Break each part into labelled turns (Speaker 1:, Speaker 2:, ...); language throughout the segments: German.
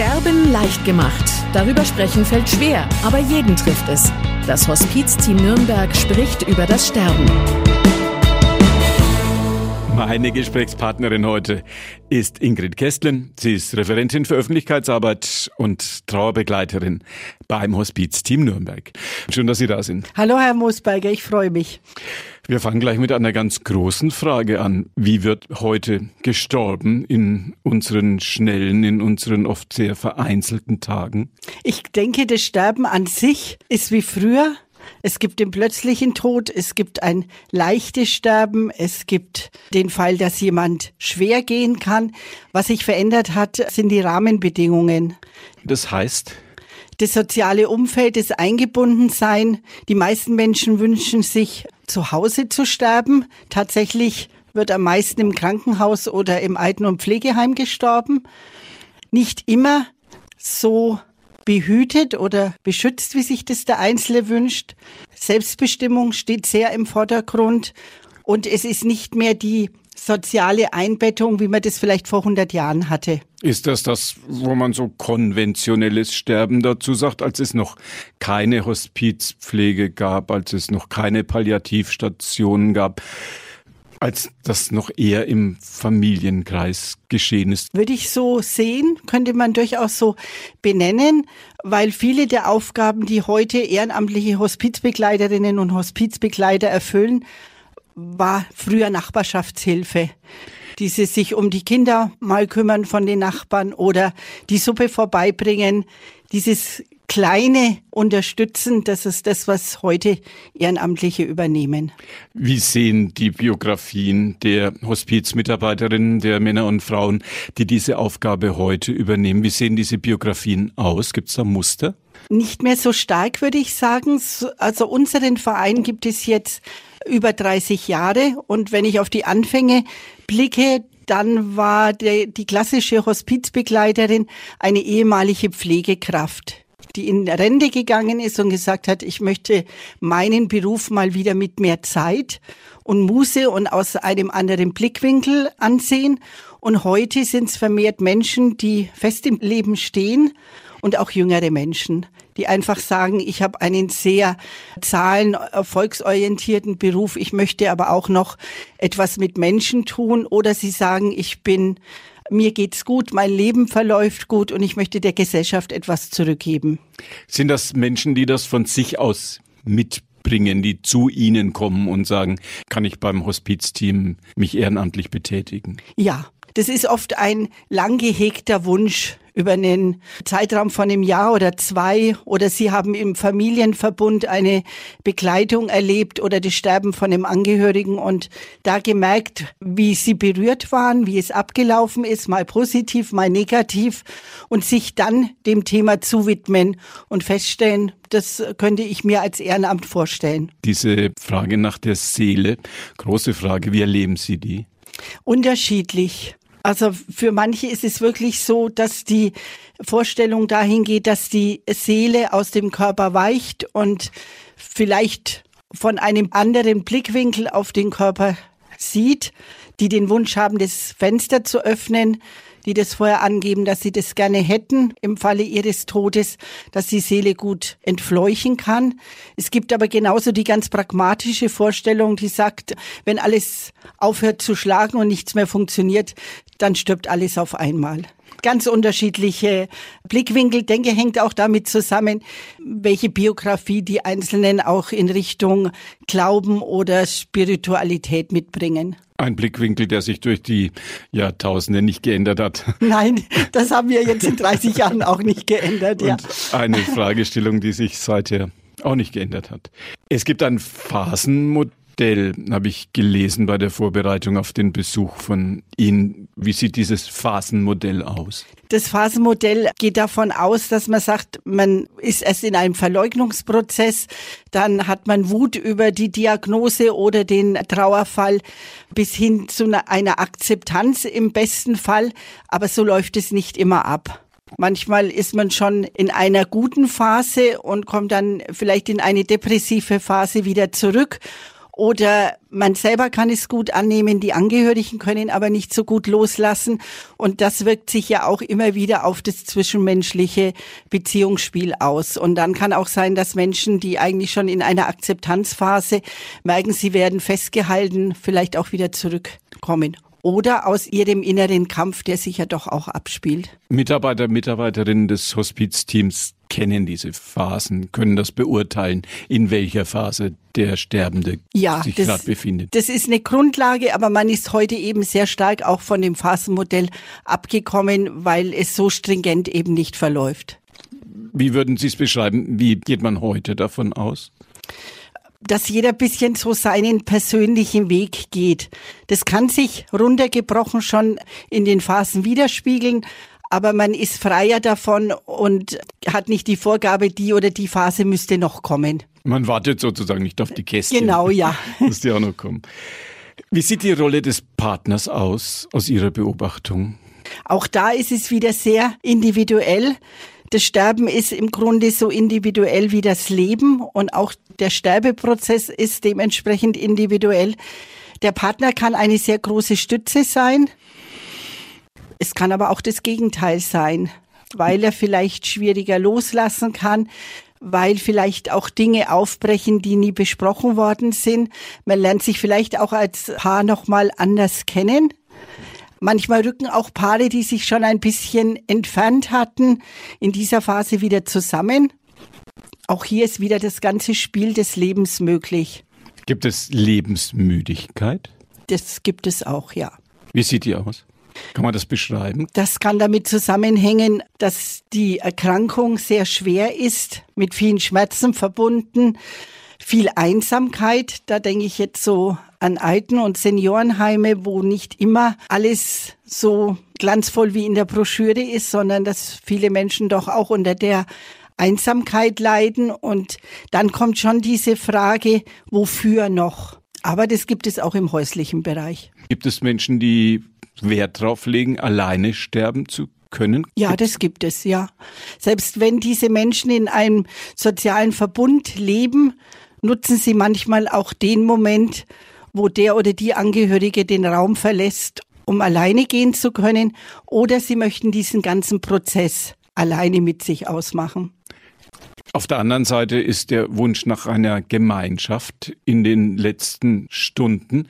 Speaker 1: Sterben leicht gemacht. Darüber sprechen fällt schwer, aber jeden trifft es. Das Hospizteam Nürnberg spricht über das Sterben.
Speaker 2: Meine Gesprächspartnerin heute ist Ingrid Kästlen. Sie ist Referentin für Öffentlichkeitsarbeit und Trauerbegleiterin beim Hospizteam Nürnberg. Schön, dass Sie da sind.
Speaker 3: Hallo, Herr Moosberger, ich freue mich.
Speaker 2: Wir fangen gleich mit einer ganz großen Frage an. Wie wird heute gestorben in unseren schnellen, in unseren oft sehr vereinzelten Tagen?
Speaker 3: Ich denke, das Sterben an sich ist wie früher es gibt den plötzlichen Tod, es gibt ein leichtes Sterben, es gibt den Fall, dass jemand schwer gehen kann. Was sich verändert hat, sind die Rahmenbedingungen.
Speaker 2: Das heißt?
Speaker 3: Das soziale Umfeld, das Eingebundensein. Die meisten Menschen wünschen sich, zu Hause zu sterben. Tatsächlich wird am meisten im Krankenhaus oder im Alten- und Pflegeheim gestorben. Nicht immer so behütet oder beschützt, wie sich das der Einzelne wünscht. Selbstbestimmung steht sehr im Vordergrund und es ist nicht mehr die soziale Einbettung, wie man das vielleicht vor 100 Jahren hatte.
Speaker 2: Ist das das, wo man so konventionelles Sterben dazu sagt, als es noch keine Hospizpflege gab, als es noch keine Palliativstationen gab? als das noch eher im Familienkreis geschehen ist.
Speaker 3: Würde ich so sehen, könnte man durchaus so benennen, weil viele der Aufgaben, die heute ehrenamtliche Hospizbegleiterinnen und Hospizbegleiter erfüllen, war früher Nachbarschaftshilfe. Diese sich um die Kinder mal kümmern von den Nachbarn oder die Suppe vorbeibringen, dieses kleine unterstützen. Das ist das, was heute Ehrenamtliche übernehmen.
Speaker 2: Wie sehen die Biografien der Hospizmitarbeiterinnen, der Männer und Frauen, die diese Aufgabe heute übernehmen? Wie sehen diese Biografien aus? Gibt es da Muster?
Speaker 3: Nicht mehr so stark, würde ich sagen. Also unseren Verein gibt es jetzt über 30 Jahre. Und wenn ich auf die Anfänge blicke, dann war die, die klassische Hospizbegleiterin eine ehemalige Pflegekraft die in Rente gegangen ist und gesagt hat, ich möchte meinen Beruf mal wieder mit mehr Zeit und Muße und aus einem anderen Blickwinkel ansehen. Und heute sind es vermehrt Menschen, die fest im Leben stehen und auch jüngere Menschen, die einfach sagen, ich habe einen sehr zahlen erfolgsorientierten Beruf, ich möchte aber auch noch etwas mit Menschen tun oder sie sagen, ich bin mir geht's gut, mein Leben verläuft gut und ich möchte der Gesellschaft etwas zurückgeben.
Speaker 2: Sind das Menschen, die das von sich aus mitbringen, die zu Ihnen kommen und sagen, kann ich beim Hospizteam mich ehrenamtlich betätigen?
Speaker 3: Ja, das ist oft ein lang gehegter Wunsch über einen Zeitraum von einem Jahr oder zwei oder Sie haben im Familienverbund eine Begleitung erlebt oder das Sterben von einem Angehörigen und da gemerkt, wie Sie berührt waren, wie es abgelaufen ist, mal positiv, mal negativ und sich dann dem Thema zuwidmen und feststellen, das könnte ich mir als Ehrenamt vorstellen.
Speaker 2: Diese Frage nach der Seele, große Frage, wie erleben Sie die?
Speaker 3: Unterschiedlich. Also für manche ist es wirklich so, dass die Vorstellung dahin geht, dass die Seele aus dem Körper weicht und vielleicht von einem anderen Blickwinkel auf den Körper sieht, die den Wunsch haben, das Fenster zu öffnen, die das vorher angeben, dass sie das gerne hätten im Falle ihres Todes, dass die Seele gut entfleuchen kann. Es gibt aber genauso die ganz pragmatische Vorstellung, die sagt, wenn alles aufhört zu schlagen und nichts mehr funktioniert, dann stirbt alles auf einmal ganz unterschiedliche Blickwinkel. Denke, hängt auch damit zusammen, welche Biografie die Einzelnen auch in Richtung Glauben oder Spiritualität mitbringen.
Speaker 2: Ein Blickwinkel, der sich durch die Jahrtausende nicht geändert hat.
Speaker 3: Nein, das haben wir jetzt in 30 Jahren auch nicht geändert.
Speaker 2: Ja. Und eine Fragestellung, die sich seither auch nicht geändert hat. Es gibt ein Phasenmodell Modell habe ich gelesen bei der Vorbereitung auf den Besuch von Ihnen. Wie sieht dieses Phasenmodell aus?
Speaker 3: Das Phasenmodell geht davon aus, dass man sagt, man ist erst in einem Verleugnungsprozess, dann hat man Wut über die Diagnose oder den Trauerfall bis hin zu einer Akzeptanz im besten Fall. Aber so läuft es nicht immer ab. Manchmal ist man schon in einer guten Phase und kommt dann vielleicht in eine depressive Phase wieder zurück Oder man selber kann es gut annehmen, die Angehörigen können aber nicht so gut loslassen. Und das wirkt sich ja auch immer wieder auf das zwischenmenschliche Beziehungsspiel aus. Und dann kann auch sein, dass Menschen, die eigentlich schon in einer Akzeptanzphase merken, sie werden festgehalten, vielleicht auch wieder zurückkommen oder aus ihrem inneren Kampf, der sich ja doch auch abspielt.
Speaker 2: Mitarbeiter, Mitarbeiterinnen des Hospizteams kennen diese Phasen, können das beurteilen, in welcher Phase der Sterbende ja, sich gerade befindet.
Speaker 3: Das ist eine Grundlage, aber man ist heute eben sehr stark auch von dem Phasenmodell abgekommen, weil es so stringent eben nicht verläuft.
Speaker 2: Wie würden Sie es beschreiben? Wie geht man heute davon aus?
Speaker 3: Dass jeder bisschen so seinen persönlichen Weg geht. Das kann sich runtergebrochen schon in den Phasen widerspiegeln, aber man ist freier davon und hat nicht die Vorgabe, die oder die Phase müsste noch kommen.
Speaker 2: Man wartet sozusagen nicht auf die Kästchen.
Speaker 3: Genau, ja.
Speaker 2: Muss die auch noch kommen. Wie sieht die Rolle des Partners aus, aus Ihrer Beobachtung?
Speaker 3: Auch da ist es wieder sehr individuell. Das Sterben ist im Grunde so individuell wie das Leben und auch der Sterbeprozess ist dementsprechend individuell. Der Partner kann eine sehr große Stütze sein. Es kann aber auch das Gegenteil sein, weil er vielleicht schwieriger loslassen kann, weil vielleicht auch Dinge aufbrechen, die nie besprochen worden sind. Man lernt sich vielleicht auch als Paar nochmal anders kennen. Manchmal rücken auch Paare, die sich schon ein bisschen entfernt hatten, in dieser Phase wieder zusammen. Auch hier ist wieder das ganze Spiel des Lebens möglich.
Speaker 2: Gibt es Lebensmüdigkeit?
Speaker 3: Das gibt es auch, ja.
Speaker 2: Wie sieht die aus? Kann man das beschreiben?
Speaker 3: Das kann damit zusammenhängen, dass die Erkrankung sehr schwer ist, mit vielen Schmerzen verbunden, viel Einsamkeit. Da denke ich jetzt so an Alten- und Seniorenheime, wo nicht immer alles so glanzvoll wie in der Broschüre ist, sondern dass viele Menschen doch auch unter der Einsamkeit leiden. Und dann kommt schon diese Frage, wofür noch? Aber das gibt es auch im häuslichen Bereich.
Speaker 2: Gibt es Menschen, die Wert drauf legen, alleine sterben zu können?
Speaker 3: Ja, das gibt es, ja. Selbst wenn diese Menschen in einem sozialen Verbund leben, nutzen sie manchmal auch den Moment, wo der oder die Angehörige den Raum verlässt, um alleine gehen zu können, oder sie möchten diesen ganzen Prozess alleine mit sich ausmachen.
Speaker 2: Auf der anderen Seite ist der Wunsch nach einer Gemeinschaft in den letzten Stunden.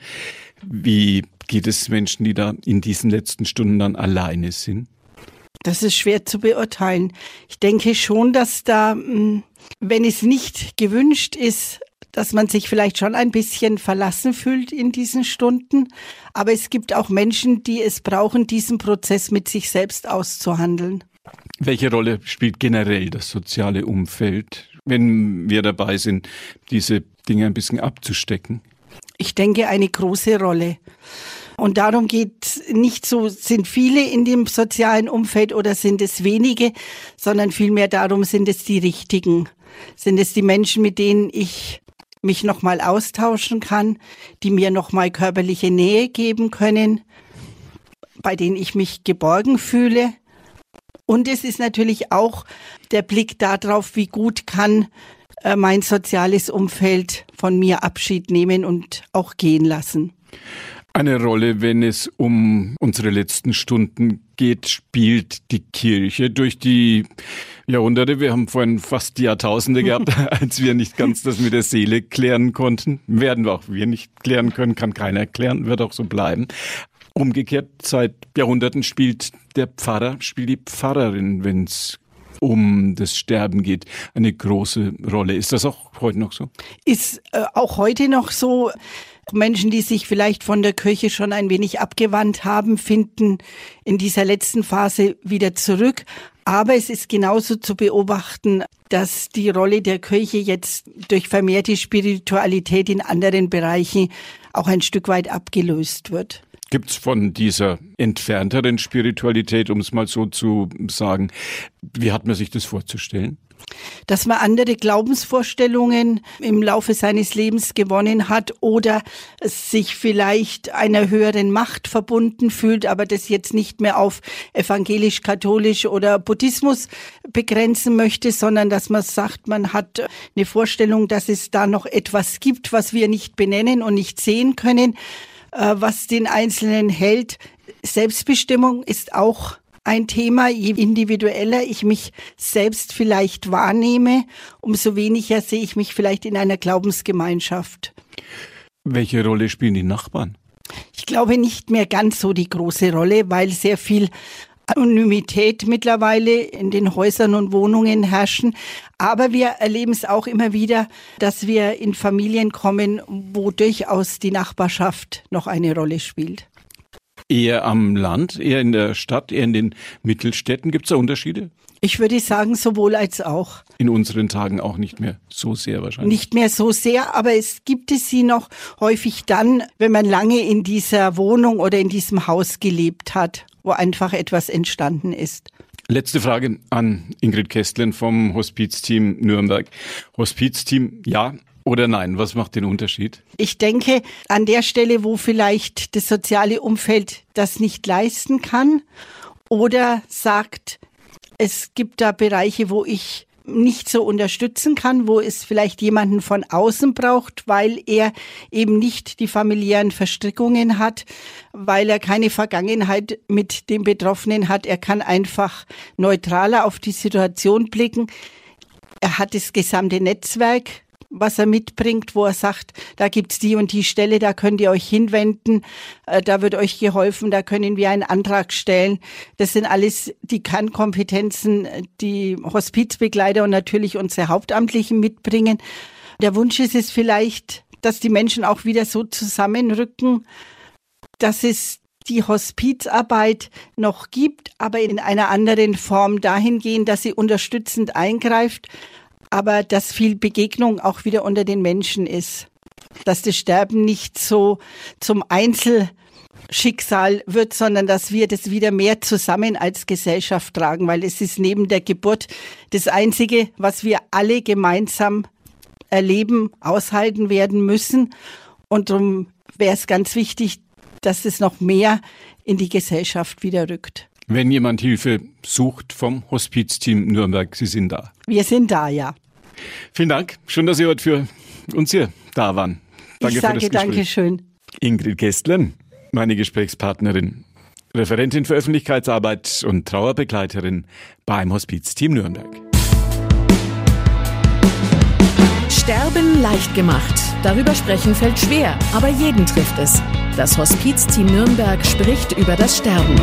Speaker 2: Wie geht es Menschen, die da in diesen letzten Stunden dann alleine sind?
Speaker 3: Das ist schwer zu beurteilen. Ich denke schon, dass da, hm, wenn es nicht gewünscht ist, dass man sich vielleicht schon ein bisschen verlassen fühlt in diesen Stunden. Aber es gibt auch Menschen, die es brauchen, diesen Prozess mit sich selbst auszuhandeln.
Speaker 2: Welche Rolle spielt generell das soziale Umfeld, wenn wir dabei sind, diese Dinge ein bisschen abzustecken?
Speaker 3: Ich denke, eine große Rolle. Und darum geht nicht so, sind viele in dem sozialen Umfeld oder sind es wenige, sondern vielmehr darum, sind es die richtigen. Sind es die Menschen, mit denen ich mich nochmal austauschen kann, die mir nochmal körperliche Nähe geben können, bei denen ich mich geborgen fühle. Und es ist natürlich auch der Blick darauf, wie gut kann äh, mein soziales Umfeld von mir Abschied nehmen und auch gehen lassen.
Speaker 2: Eine Rolle, wenn es um unsere letzten Stunden geht, spielt die Kirche durch die Jahrhunderte. Wir haben vorhin fast die Jahrtausende gehabt, als wir nicht ganz das mit der Seele klären konnten. Werden wir auch wir nicht klären können, kann keiner klären, wird auch so bleiben. Umgekehrt, seit Jahrhunderten spielt der Pfarrer, spielt die Pfarrerin, wenn es um das Sterben geht, eine große Rolle. Ist das auch heute noch so?
Speaker 3: Ist äh, auch heute noch so. Menschen, die sich vielleicht von der Kirche schon ein wenig abgewandt haben, finden in dieser letzten Phase wieder zurück. Aber es ist genauso zu beobachten, dass die Rolle der Kirche jetzt durch vermehrte Spiritualität in anderen Bereichen auch ein Stück weit abgelöst wird.
Speaker 2: Gibt's von dieser entfernteren Spiritualität, um es mal so zu sagen, wie hat man sich das vorzustellen?
Speaker 3: dass man andere Glaubensvorstellungen im Laufe seines Lebens gewonnen hat oder sich vielleicht einer höheren Macht verbunden fühlt, aber das jetzt nicht mehr auf evangelisch, katholisch oder Buddhismus begrenzen möchte, sondern dass man sagt, man hat eine Vorstellung, dass es da noch etwas gibt, was wir nicht benennen und nicht sehen können, was den Einzelnen hält. Selbstbestimmung ist auch ein Thema. Je individueller ich mich selbst vielleicht wahrnehme, umso weniger sehe ich mich vielleicht in einer Glaubensgemeinschaft.
Speaker 2: Welche Rolle spielen die Nachbarn?
Speaker 3: Ich glaube nicht mehr ganz so die große Rolle, weil sehr viel Anonymität mittlerweile in den Häusern und Wohnungen herrschen. Aber wir erleben es auch immer wieder, dass wir in Familien kommen, wo durchaus die Nachbarschaft noch eine Rolle spielt.
Speaker 2: Eher am Land, eher in der Stadt, eher in den Mittelstädten? Gibt es da Unterschiede?
Speaker 3: Ich würde sagen, sowohl als auch.
Speaker 2: In unseren Tagen auch nicht mehr so sehr wahrscheinlich.
Speaker 3: Nicht mehr so sehr, aber es gibt es sie noch häufig dann, wenn man lange in dieser Wohnung oder in diesem Haus gelebt hat, wo einfach etwas entstanden ist.
Speaker 2: Letzte Frage an Ingrid Kästlen vom Hospizteam Nürnberg. Hospizteam, ja, oder nein? Was macht den Unterschied?
Speaker 3: Ich denke, an der Stelle, wo vielleicht das soziale Umfeld das nicht leisten kann oder sagt, es gibt da Bereiche, wo ich nicht so unterstützen kann, wo es vielleicht jemanden von außen braucht, weil er eben nicht die familiären Verstrickungen hat, weil er keine Vergangenheit mit dem Betroffenen hat. Er kann einfach neutraler auf die Situation blicken. Er hat das gesamte Netzwerk was er mitbringt, wo er sagt, da gibt's die und die Stelle, da könnt ihr euch hinwenden, äh, da wird euch geholfen, da können wir einen Antrag stellen. Das sind alles die Kernkompetenzen, die Hospizbegleiter und natürlich unsere Hauptamtlichen mitbringen. Der Wunsch ist es vielleicht, dass die Menschen auch wieder so zusammenrücken, dass es die Hospizarbeit noch gibt, aber in einer anderen Form dahingehend, dass sie unterstützend eingreift, aber dass viel Begegnung auch wieder unter den Menschen ist. Dass das Sterben nicht so zum Einzelschicksal wird, sondern dass wir das wieder mehr zusammen als Gesellschaft tragen, weil es ist neben der Geburt das Einzige, was wir alle gemeinsam erleben, aushalten werden müssen. Und darum wäre es ganz wichtig, dass es noch mehr in die Gesellschaft wieder rückt.
Speaker 2: Wenn jemand Hilfe sucht vom Hospizteam Nürnberg, Sie sind da.
Speaker 3: Wir sind da, ja.
Speaker 2: Vielen Dank. Schön, dass Sie heute für uns hier da waren.
Speaker 3: Danke ich sage für das Dankeschön.
Speaker 2: Ingrid Gestlen, meine Gesprächspartnerin, Referentin für Öffentlichkeitsarbeit und Trauerbegleiterin beim Hospizteam Nürnberg.
Speaker 1: Sterben leicht gemacht. Darüber sprechen fällt schwer, aber jeden trifft es. Das Hospizteam Nürnberg spricht über das Sterben.